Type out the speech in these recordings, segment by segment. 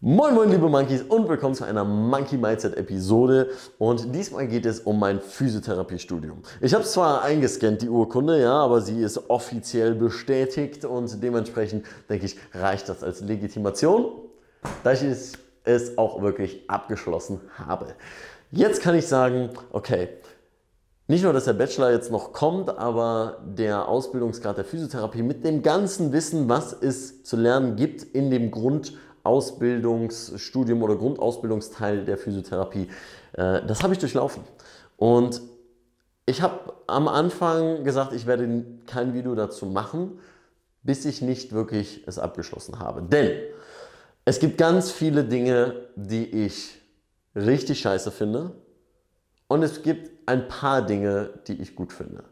Moin moin liebe Monkeys und willkommen zu einer Monkey Mindset Episode und diesmal geht es um mein Physiotherapiestudium. Ich habe zwar eingescannt die Urkunde, ja, aber sie ist offiziell bestätigt und dementsprechend denke ich, reicht das als Legitimation, da ich es auch wirklich abgeschlossen habe. Jetzt kann ich sagen, okay, nicht nur, dass der Bachelor jetzt noch kommt, aber der Ausbildungsgrad der Physiotherapie mit dem ganzen Wissen, was es zu lernen gibt in dem Grund Ausbildungsstudium oder Grundausbildungsteil der Physiotherapie. Äh, das habe ich durchlaufen. Und ich habe am Anfang gesagt, ich werde kein Video dazu machen, bis ich nicht wirklich es abgeschlossen habe. Denn es gibt ganz viele Dinge, die ich richtig scheiße finde. Und es gibt ein paar Dinge, die ich gut finde.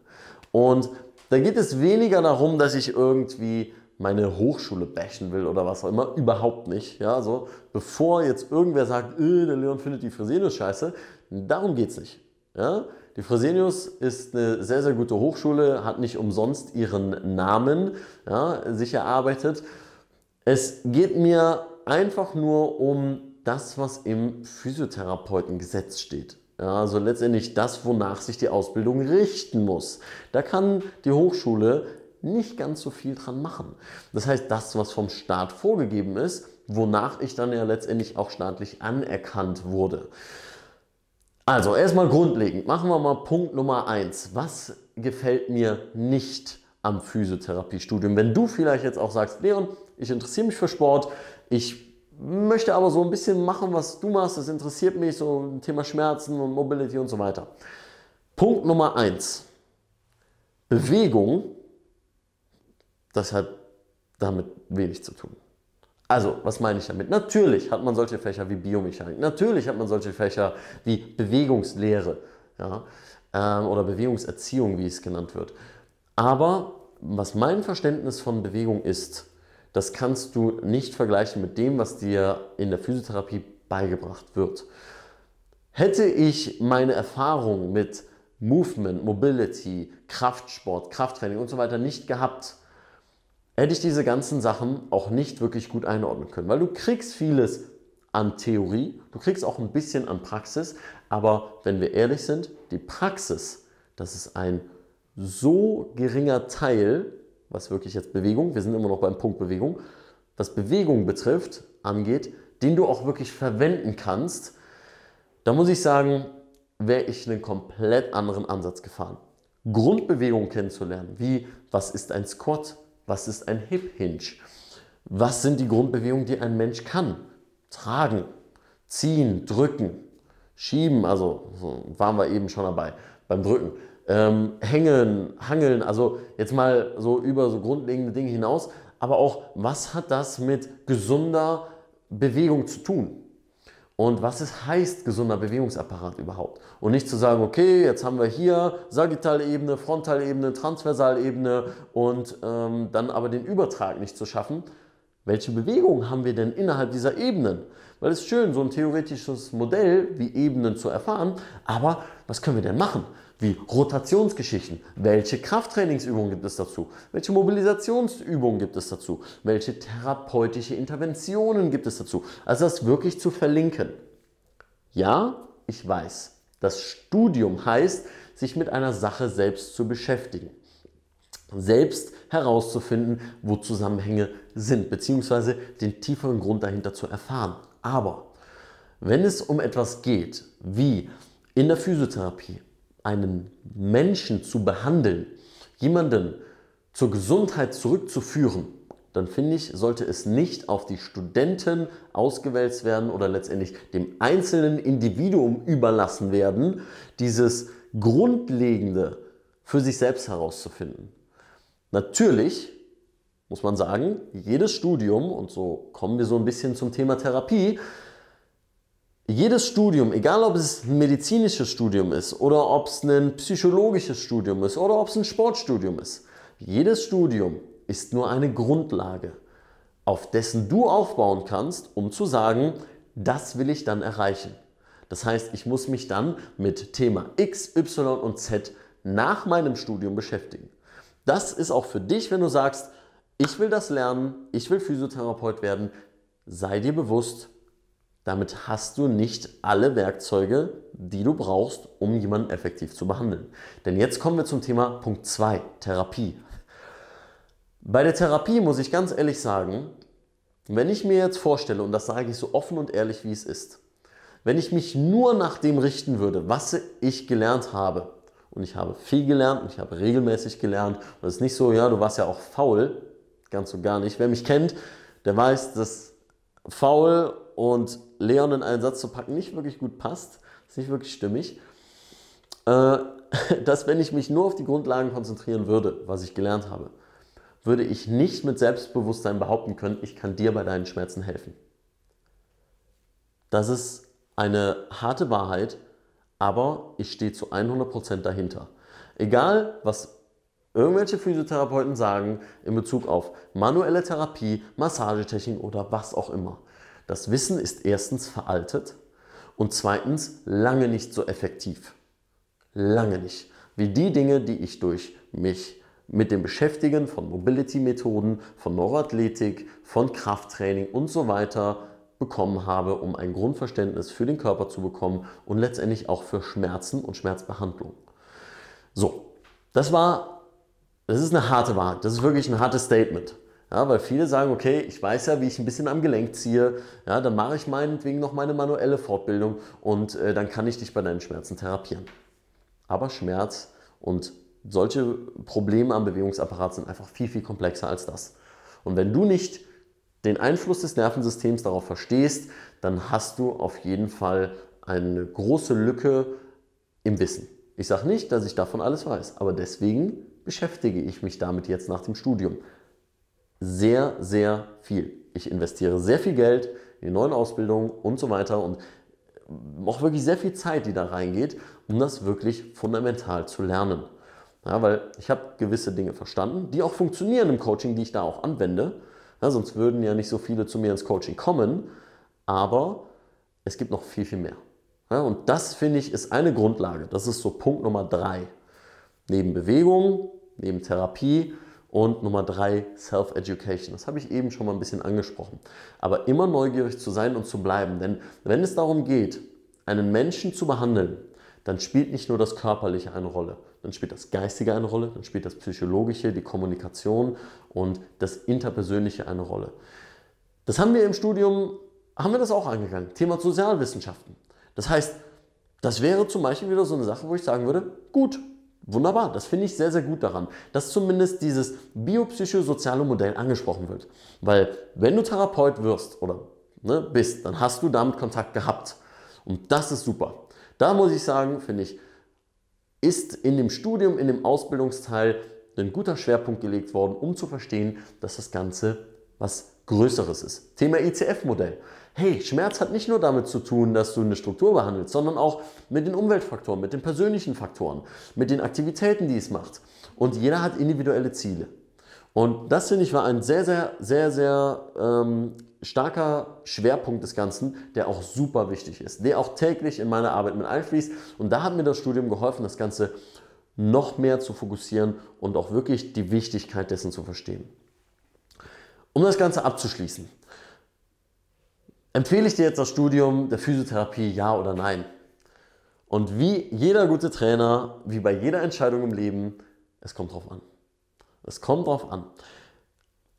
Und da geht es weniger darum, dass ich irgendwie meine Hochschule bashen will oder was auch immer. Überhaupt nicht. Ja, so, bevor jetzt irgendwer sagt, äh, der Leon findet die Fresenius scheiße, darum geht es nicht. Ja? Die Fresenius ist eine sehr, sehr gute Hochschule, hat nicht umsonst ihren Namen ja, sich erarbeitet. Es geht mir einfach nur um das, was im Physiotherapeutengesetz steht. Ja, also letztendlich das, wonach sich die Ausbildung richten muss. Da kann die Hochschule nicht ganz so viel dran machen. Das heißt, das, was vom Staat vorgegeben ist, wonach ich dann ja letztendlich auch staatlich anerkannt wurde. Also erstmal grundlegend, machen wir mal Punkt Nummer eins. Was gefällt mir nicht am Physiotherapiestudium? Wenn du vielleicht jetzt auch sagst, Leon, ich interessiere mich für Sport, ich möchte aber so ein bisschen machen, was du machst, das interessiert mich, so Thema Schmerzen und Mobility und so weiter. Punkt Nummer eins. Bewegung das hat damit wenig zu tun. Also, was meine ich damit? Natürlich hat man solche Fächer wie Biomechanik, natürlich hat man solche Fächer wie Bewegungslehre ja, ähm, oder Bewegungserziehung, wie es genannt wird. Aber was mein Verständnis von Bewegung ist, das kannst du nicht vergleichen mit dem, was dir in der Physiotherapie beigebracht wird. Hätte ich meine Erfahrung mit Movement, Mobility, Kraftsport, Krafttraining und so weiter nicht gehabt, hätte ich diese ganzen Sachen auch nicht wirklich gut einordnen können, weil du kriegst vieles an Theorie, du kriegst auch ein bisschen an Praxis, aber wenn wir ehrlich sind, die Praxis, das ist ein so geringer Teil, was wirklich jetzt Bewegung, wir sind immer noch beim Punkt Bewegung, was Bewegung betrifft, angeht, den du auch wirklich verwenden kannst, da muss ich sagen, wäre ich einen komplett anderen Ansatz gefahren. Grundbewegung kennenzulernen, wie was ist ein Squat, was ist ein Hip Hinge? Was sind die Grundbewegungen, die ein Mensch kann? Tragen, ziehen, drücken, schieben, also so waren wir eben schon dabei beim Drücken. Ähm, hängen, hangeln, also jetzt mal so über so grundlegende Dinge hinaus, aber auch, was hat das mit gesunder Bewegung zu tun? Und was es heißt, gesunder Bewegungsapparat überhaupt. Und nicht zu sagen, okay, jetzt haben wir hier Sagittalebene, Frontalebene, Transversalebene und ähm, dann aber den Übertrag nicht zu schaffen. Welche Bewegungen haben wir denn innerhalb dieser Ebenen? Weil es ist schön, so ein theoretisches Modell wie Ebenen zu erfahren, aber was können wir denn machen? Wie Rotationsgeschichten. Welche Krafttrainingsübungen gibt es dazu? Welche Mobilisationsübungen gibt es dazu? Welche therapeutische Interventionen gibt es dazu? Also das wirklich zu verlinken. Ja, ich weiß, das Studium heißt, sich mit einer Sache selbst zu beschäftigen. Selbst herauszufinden, wo Zusammenhänge sind, beziehungsweise den tieferen Grund dahinter zu erfahren. Aber wenn es um etwas geht, wie in der Physiotherapie, einen Menschen zu behandeln, jemanden zur Gesundheit zurückzuführen, dann finde ich, sollte es nicht auf die Studenten ausgewälzt werden oder letztendlich dem einzelnen Individuum überlassen werden, dieses Grundlegende für sich selbst herauszufinden. Natürlich muss man sagen, jedes Studium, und so kommen wir so ein bisschen zum Thema Therapie, jedes Studium, egal ob es ein medizinisches Studium ist oder ob es ein psychologisches Studium ist oder ob es ein Sportstudium ist, jedes Studium ist nur eine Grundlage. auf dessen du aufbauen kannst, um zu sagen, das will ich dann erreichen. Das heißt, ich muss mich dann mit Thema X, Y und Z nach meinem Studium beschäftigen. Das ist auch für dich, wenn du sagst, ich will das lernen, ich will Physiotherapeut werden, sei dir bewusst, damit hast du nicht alle Werkzeuge, die du brauchst, um jemanden effektiv zu behandeln. Denn jetzt kommen wir zum Thema Punkt 2, Therapie. Bei der Therapie muss ich ganz ehrlich sagen, wenn ich mir jetzt vorstelle, und das sage ich so offen und ehrlich, wie es ist, wenn ich mich nur nach dem richten würde, was ich gelernt habe, und ich habe viel gelernt und ich habe regelmäßig gelernt, und es ist nicht so, ja, du warst ja auch faul, ganz und gar nicht. Wer mich kennt, der weiß, dass faul und Leon in einen Satz zu packen nicht wirklich gut passt, ist nicht wirklich stimmig. Äh, dass wenn ich mich nur auf die Grundlagen konzentrieren würde, was ich gelernt habe, würde ich nicht mit Selbstbewusstsein behaupten können, ich kann dir bei deinen Schmerzen helfen. Das ist eine harte Wahrheit, aber ich stehe zu 100% dahinter. Egal, was irgendwelche Physiotherapeuten sagen in Bezug auf manuelle Therapie, Massagetechnik oder was auch immer. Das Wissen ist erstens veraltet und zweitens lange nicht so effektiv. Lange nicht. Wie die Dinge, die ich durch mich mit dem Beschäftigen von Mobility-Methoden, von Neuroathletik, von Krafttraining und so weiter bekommen habe, um ein Grundverständnis für den Körper zu bekommen und letztendlich auch für Schmerzen und Schmerzbehandlung. So, das war, das ist eine harte Wahrheit, das ist wirklich ein hartes Statement. Ja, weil viele sagen, okay, ich weiß ja, wie ich ein bisschen am Gelenk ziehe, ja, dann mache ich meinetwegen noch meine manuelle Fortbildung und äh, dann kann ich dich bei deinen Schmerzen therapieren. Aber Schmerz und solche Probleme am Bewegungsapparat sind einfach viel, viel komplexer als das. Und wenn du nicht den Einfluss des Nervensystems darauf verstehst, dann hast du auf jeden Fall eine große Lücke im Wissen. Ich sage nicht, dass ich davon alles weiß, aber deswegen beschäftige ich mich damit jetzt nach dem Studium. Sehr, sehr viel. Ich investiere sehr viel Geld in die neuen Ausbildungen und so weiter und auch wirklich sehr viel Zeit, die da reingeht, um das wirklich fundamental zu lernen. Ja, weil ich habe gewisse Dinge verstanden, die auch funktionieren im Coaching, die ich da auch anwende. Ja, sonst würden ja nicht so viele zu mir ins Coaching kommen. Aber es gibt noch viel, viel mehr. Ja, und das finde ich ist eine Grundlage. Das ist so Punkt Nummer drei. Neben Bewegung, neben Therapie und Nummer drei Self-Education. Das habe ich eben schon mal ein bisschen angesprochen. Aber immer neugierig zu sein und zu bleiben. Denn wenn es darum geht, einen Menschen zu behandeln, dann spielt nicht nur das Körperliche eine Rolle, dann spielt das Geistige eine Rolle, dann spielt das Psychologische, die Kommunikation und das Interpersönliche eine Rolle. Das haben wir im Studium, haben wir das auch angegangen, Thema Sozialwissenschaften. Das heißt, das wäre zum Beispiel wieder so eine Sache, wo ich sagen würde, gut, wunderbar, das finde ich sehr, sehr gut daran, dass zumindest dieses biopsychosoziale Modell angesprochen wird. Weil wenn du Therapeut wirst oder ne, bist, dann hast du damit Kontakt gehabt. Und das ist super. Da muss ich sagen, finde ich, ist in dem Studium, in dem Ausbildungsteil ein guter Schwerpunkt gelegt worden, um zu verstehen, dass das Ganze was Größeres ist. Thema ICF-Modell. Hey, Schmerz hat nicht nur damit zu tun, dass du eine Struktur behandelst, sondern auch mit den Umweltfaktoren, mit den persönlichen Faktoren, mit den Aktivitäten, die es macht. Und jeder hat individuelle Ziele. Und das finde ich war ein sehr, sehr, sehr, sehr ähm, starker Schwerpunkt des Ganzen, der auch super wichtig ist, der auch täglich in meine Arbeit mit einfließt. Und da hat mir das Studium geholfen, das Ganze noch mehr zu fokussieren und auch wirklich die Wichtigkeit dessen zu verstehen. Um das Ganze abzuschließen, empfehle ich dir jetzt das Studium der Physiotherapie, ja oder nein? Und wie jeder gute Trainer, wie bei jeder Entscheidung im Leben, es kommt drauf an. Es kommt darauf an.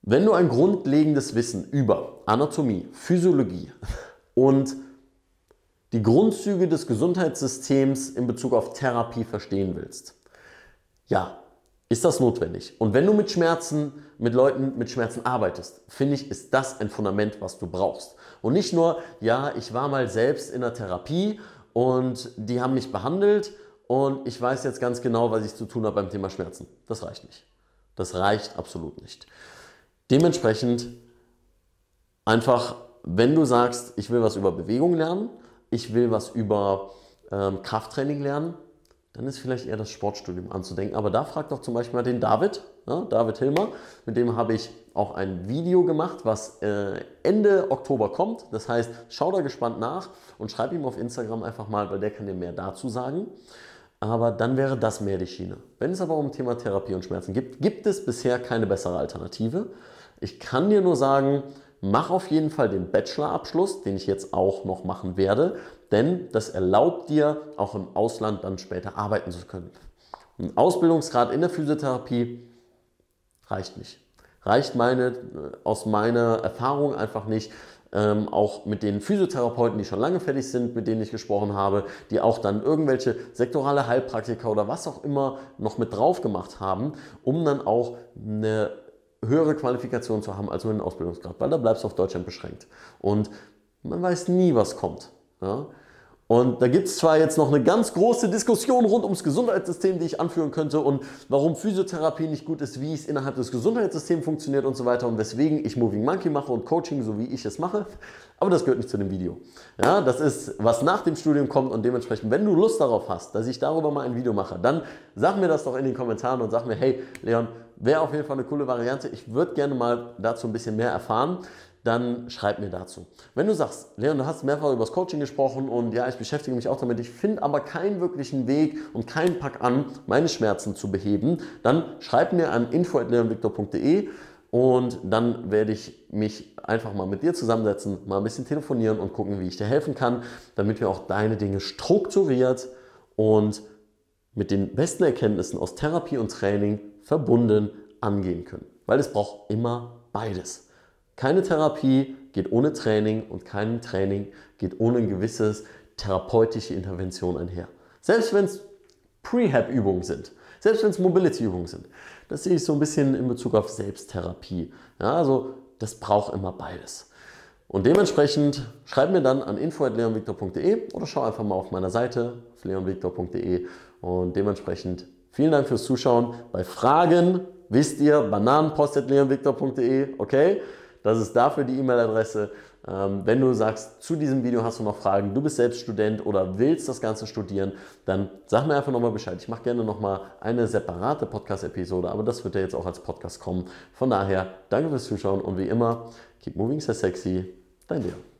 Wenn du ein grundlegendes Wissen über Anatomie, Physiologie und die Grundzüge des Gesundheitssystems in Bezug auf Therapie verstehen willst, ja, ist das notwendig. Und wenn du mit Schmerzen, mit Leuten mit Schmerzen arbeitest, finde ich, ist das ein Fundament, was du brauchst. Und nicht nur, ja, ich war mal selbst in der Therapie und die haben mich behandelt und ich weiß jetzt ganz genau, was ich zu tun habe beim Thema Schmerzen. Das reicht nicht. Das reicht absolut nicht. Dementsprechend einfach, wenn du sagst, ich will was über Bewegung lernen, ich will was über ähm, Krafttraining lernen, dann ist vielleicht eher das Sportstudium anzudenken. Aber da fragt doch zum Beispiel mal den David, ja, David Hilmer. Mit dem habe ich auch ein Video gemacht, was äh, Ende Oktober kommt. Das heißt, schau da gespannt nach und schreib ihm auf Instagram einfach mal, weil der kann dir mehr dazu sagen. Aber dann wäre das mehr die Schiene. Wenn es aber um Thema Therapie und Schmerzen gibt, gibt es bisher keine bessere Alternative. Ich kann dir nur sagen, mach auf jeden Fall den Bachelorabschluss, den ich jetzt auch noch machen werde, denn das erlaubt dir auch im Ausland dann später arbeiten zu können. Ein Ausbildungsgrad in der Physiotherapie reicht nicht. Reicht meine, aus meiner Erfahrung einfach nicht ähm, auch mit den Physiotherapeuten, die schon lange fertig sind, mit denen ich gesprochen habe, die auch dann irgendwelche sektorale Heilpraktiker oder was auch immer noch mit drauf gemacht haben, um dann auch eine höhere Qualifikation zu haben als nur einen Ausbildungsgrad, weil da bleibst du auf Deutschland beschränkt. Und man weiß nie, was kommt. Ja? Und da gibt es zwar jetzt noch eine ganz große Diskussion rund ums Gesundheitssystem, die ich anführen könnte und warum Physiotherapie nicht gut ist, wie es innerhalb des Gesundheitssystems funktioniert und so weiter und weswegen ich Moving Monkey mache und Coaching, so wie ich es mache. Aber das gehört nicht zu dem Video. Ja, das ist, was nach dem Studium kommt und dementsprechend, wenn du Lust darauf hast, dass ich darüber mal ein Video mache, dann sag mir das doch in den Kommentaren und sag mir, hey Leon, wäre auf jeden Fall eine coole Variante. Ich würde gerne mal dazu ein bisschen mehr erfahren dann schreib mir dazu. Wenn du sagst, Leon, du hast mehrfach über das Coaching gesprochen und ja, ich beschäftige mich auch damit, ich finde aber keinen wirklichen Weg und keinen Pack an, meine Schmerzen zu beheben, dann schreib mir an info.leonviktor.de und dann werde ich mich einfach mal mit dir zusammensetzen, mal ein bisschen telefonieren und gucken, wie ich dir helfen kann, damit wir auch deine Dinge strukturiert und mit den besten Erkenntnissen aus Therapie und Training verbunden angehen können. Weil es braucht immer beides. Keine Therapie geht ohne Training und kein Training geht ohne ein gewisses therapeutische Intervention einher. Selbst wenn es Prehab-Übungen sind, selbst wenn es Mobility-Übungen sind. Das sehe ich so ein bisschen in Bezug auf Selbsttherapie. Ja, also das braucht immer beides. Und dementsprechend schreib mir dann an info.leonviktor.de oder schau einfach mal auf meiner Seite auf leonviktor.de und dementsprechend vielen Dank fürs Zuschauen. Bei Fragen wisst ihr bananenpost.leonviktor.de, okay? Das ist dafür die E-Mail-Adresse. Ähm, wenn du sagst, zu diesem Video hast du noch Fragen, du bist selbst Student oder willst das Ganze studieren, dann sag mir einfach nochmal Bescheid. Ich mache gerne nochmal eine separate Podcast-Episode, aber das wird ja jetzt auch als Podcast kommen. Von daher, danke fürs Zuschauen und wie immer, keep moving so sexy, dein Leo.